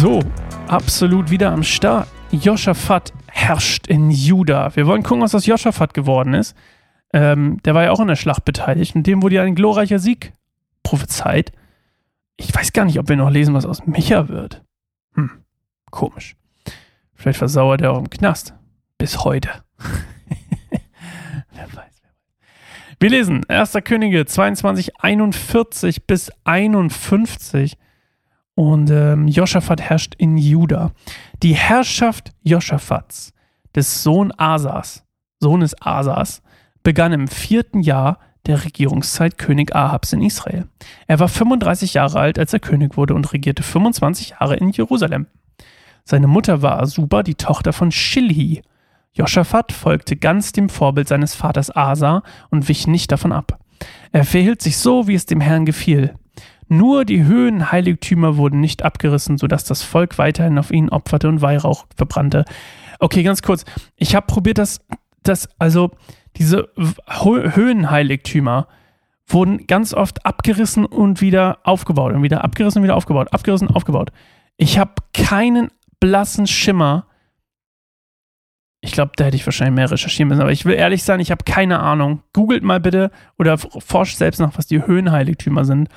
So, absolut wieder am Start. Joschafat herrscht in Juda. Wir wollen gucken, was aus Joschafat geworden ist. Ähm, der war ja auch in der Schlacht beteiligt und dem wurde ja ein glorreicher Sieg prophezeit. Ich weiß gar nicht, ob wir noch lesen, was aus Micha wird. Hm, komisch. Vielleicht versauert er auch im Knast. Bis heute. wer weiß, wer weiß. Wir lesen 1. Könige 22, 41 bis 51. Und ähm, Joschafat herrscht in Juda. Die Herrschaft Joschafats, des Sohn Asas, Sohnes Asas, begann im vierten Jahr der Regierungszeit König Ahabs in Israel. Er war 35 Jahre alt, als er König wurde und regierte 25 Jahre in Jerusalem. Seine Mutter war Asuba, die Tochter von Shilhi. Joschafat folgte ganz dem Vorbild seines Vaters Asa und wich nicht davon ab. Er verhielt sich so, wie es dem Herrn gefiel. Nur die Höhenheiligtümer wurden nicht abgerissen, sodass das Volk weiterhin auf ihn opferte und Weihrauch verbrannte. Okay, ganz kurz. Ich habe probiert, das, das, also diese Höhenheiligtümer wurden ganz oft abgerissen und wieder aufgebaut und wieder abgerissen und wieder aufgebaut, abgerissen, aufgebaut. Ich habe keinen blassen Schimmer. Ich glaube, da hätte ich wahrscheinlich mehr recherchieren müssen, aber ich will ehrlich sein, ich habe keine Ahnung. Googelt mal bitte oder forscht selbst nach, was die Höhenheiligtümer sind.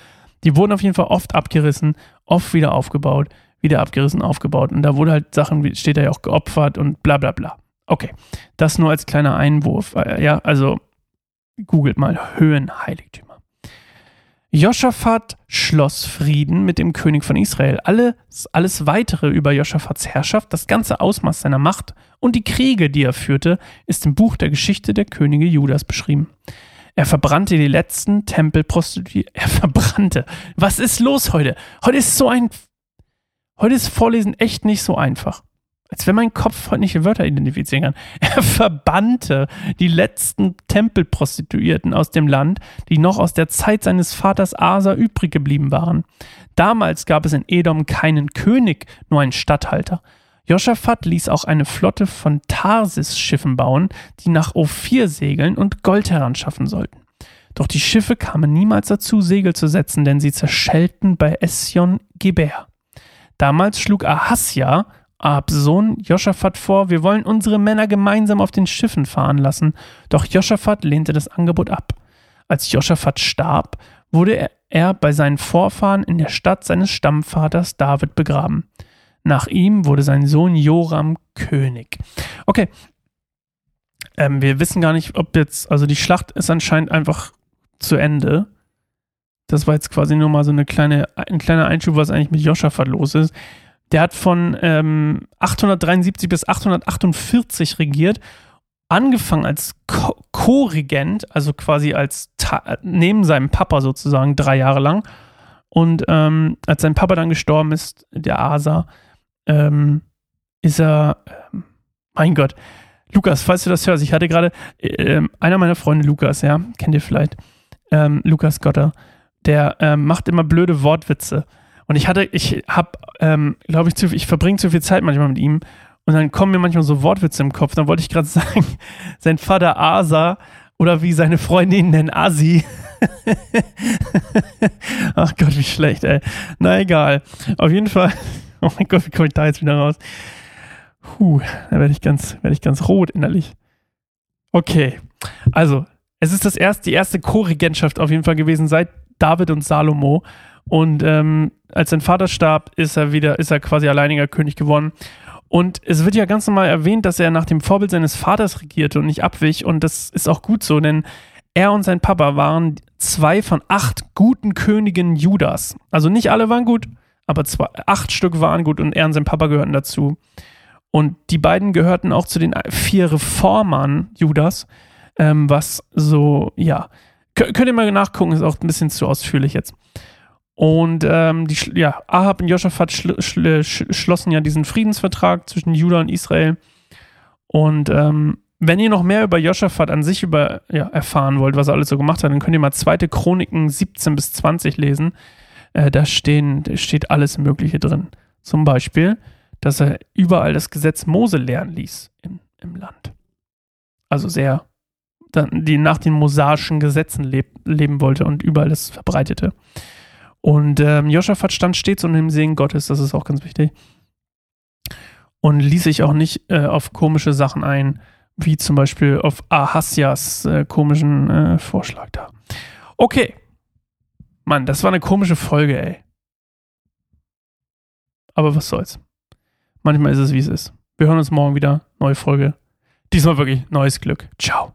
Die wurden auf jeden Fall oft abgerissen, oft wieder aufgebaut, wieder abgerissen, aufgebaut. Und da wurde halt Sachen, wie steht da ja auch geopfert und bla bla bla. Okay, das nur als kleiner Einwurf. Äh, ja, also googelt mal Höhenheiligtümer. Joschafat schloss Frieden mit dem König von Israel. Alles, alles weitere über Joschafats Herrschaft, das ganze Ausmaß seiner Macht und die Kriege, die er führte, ist im Buch der Geschichte der Könige Judas beschrieben. Er verbrannte die letzten Tempelprostituierten. Er verbrannte. Was ist los heute? Heute ist so ein. Heute ist Vorlesen echt nicht so einfach. Als wenn mein Kopf heute nicht Wörter identifizieren kann. Er verbannte die letzten Tempelprostituierten aus dem Land, die noch aus der Zeit seines Vaters Asa übrig geblieben waren. Damals gab es in Edom keinen König, nur einen Statthalter. Joschafat ließ auch eine Flotte von Tarsis-Schiffen bauen, die nach Ophir segeln und Gold heranschaffen sollten. Doch die Schiffe kamen niemals dazu, Segel zu setzen, denn sie zerschellten bei Ession Geber. Damals schlug Ahasja, Abs Sohn, Joschafat vor, wir wollen unsere Männer gemeinsam auf den Schiffen fahren lassen. Doch Joschafat lehnte das Angebot ab. Als Joschafat starb, wurde er, er bei seinen Vorfahren in der Stadt seines Stammvaters David begraben. Nach ihm wurde sein Sohn Joram König. Okay. Ähm, wir wissen gar nicht, ob jetzt, also die Schlacht ist anscheinend einfach zu Ende. Das war jetzt quasi nur mal so eine kleine, ein kleiner Einschub, was eigentlich mit Joschafat los ist. Der hat von ähm, 873 bis 848 regiert, angefangen als Co-Regent, also quasi als neben seinem Papa sozusagen drei Jahre lang. Und ähm, als sein Papa dann gestorben ist, der Asa, ähm, ist er, ähm, mein Gott, Lukas, falls du das hörst, ich hatte gerade, äh, einer meiner Freunde, Lukas, ja, kennt ihr vielleicht, ähm, Lukas Gotter, der ähm, macht immer blöde Wortwitze. Und ich hatte, ich habe, ähm, glaube ich, zu, ich verbringe zu viel Zeit manchmal mit ihm. Und dann kommen mir manchmal so Wortwitze im Kopf. Dann wollte ich gerade sagen, sein Vater Asa oder wie seine Freundin nennen, Asi. Ach Gott, wie schlecht, ey. Na egal. Auf jeden Fall Oh mein Gott, wie komme ich da jetzt wieder raus? Puh, da werde ich ganz, werde ich ganz rot innerlich. Okay. Also, es ist das erste, die erste Co-Regentschaft auf jeden Fall gewesen seit David und Salomo. Und ähm, als sein Vater starb, ist er wieder, ist er quasi alleiniger König geworden. Und es wird ja ganz normal erwähnt, dass er nach dem Vorbild seines Vaters regierte und nicht abwich. Und das ist auch gut so, denn er und sein Papa waren zwei von acht guten Königen Judas. Also nicht alle waren gut, aber zwei, acht Stück waren gut und er und sein Papa gehörten dazu. Und die beiden gehörten auch zu den vier Reformern Judas, ähm, was so, ja, könnt ihr mal nachgucken, ist auch ein bisschen zu ausführlich jetzt. Und ähm, die, ja, Ahab und Joschafat schl schl schlossen ja diesen Friedensvertrag zwischen Juda und Israel. Und ähm, wenn ihr noch mehr über Joschafat an sich über, ja, erfahren wollt, was er alles so gemacht hat, dann könnt ihr mal zweite Chroniken 17 bis 20 lesen. Äh, da, stehen, da steht alles Mögliche drin. Zum Beispiel, dass er überall das Gesetz Mose lernen ließ im, im Land. Also sehr, die nach den mosaischen Gesetzen leb, leben wollte und überall das verbreitete. Und ähm, Joschafat stand stets unter dem Segen Gottes, das ist auch ganz wichtig. Und ließ sich auch nicht äh, auf komische Sachen ein, wie zum Beispiel auf Ahasias äh, komischen äh, Vorschlag da. Okay. Mann, das war eine komische Folge, ey. Aber was soll's. Manchmal ist es, wie es ist. Wir hören uns morgen wieder. Neue Folge. Diesmal wirklich neues Glück. Ciao.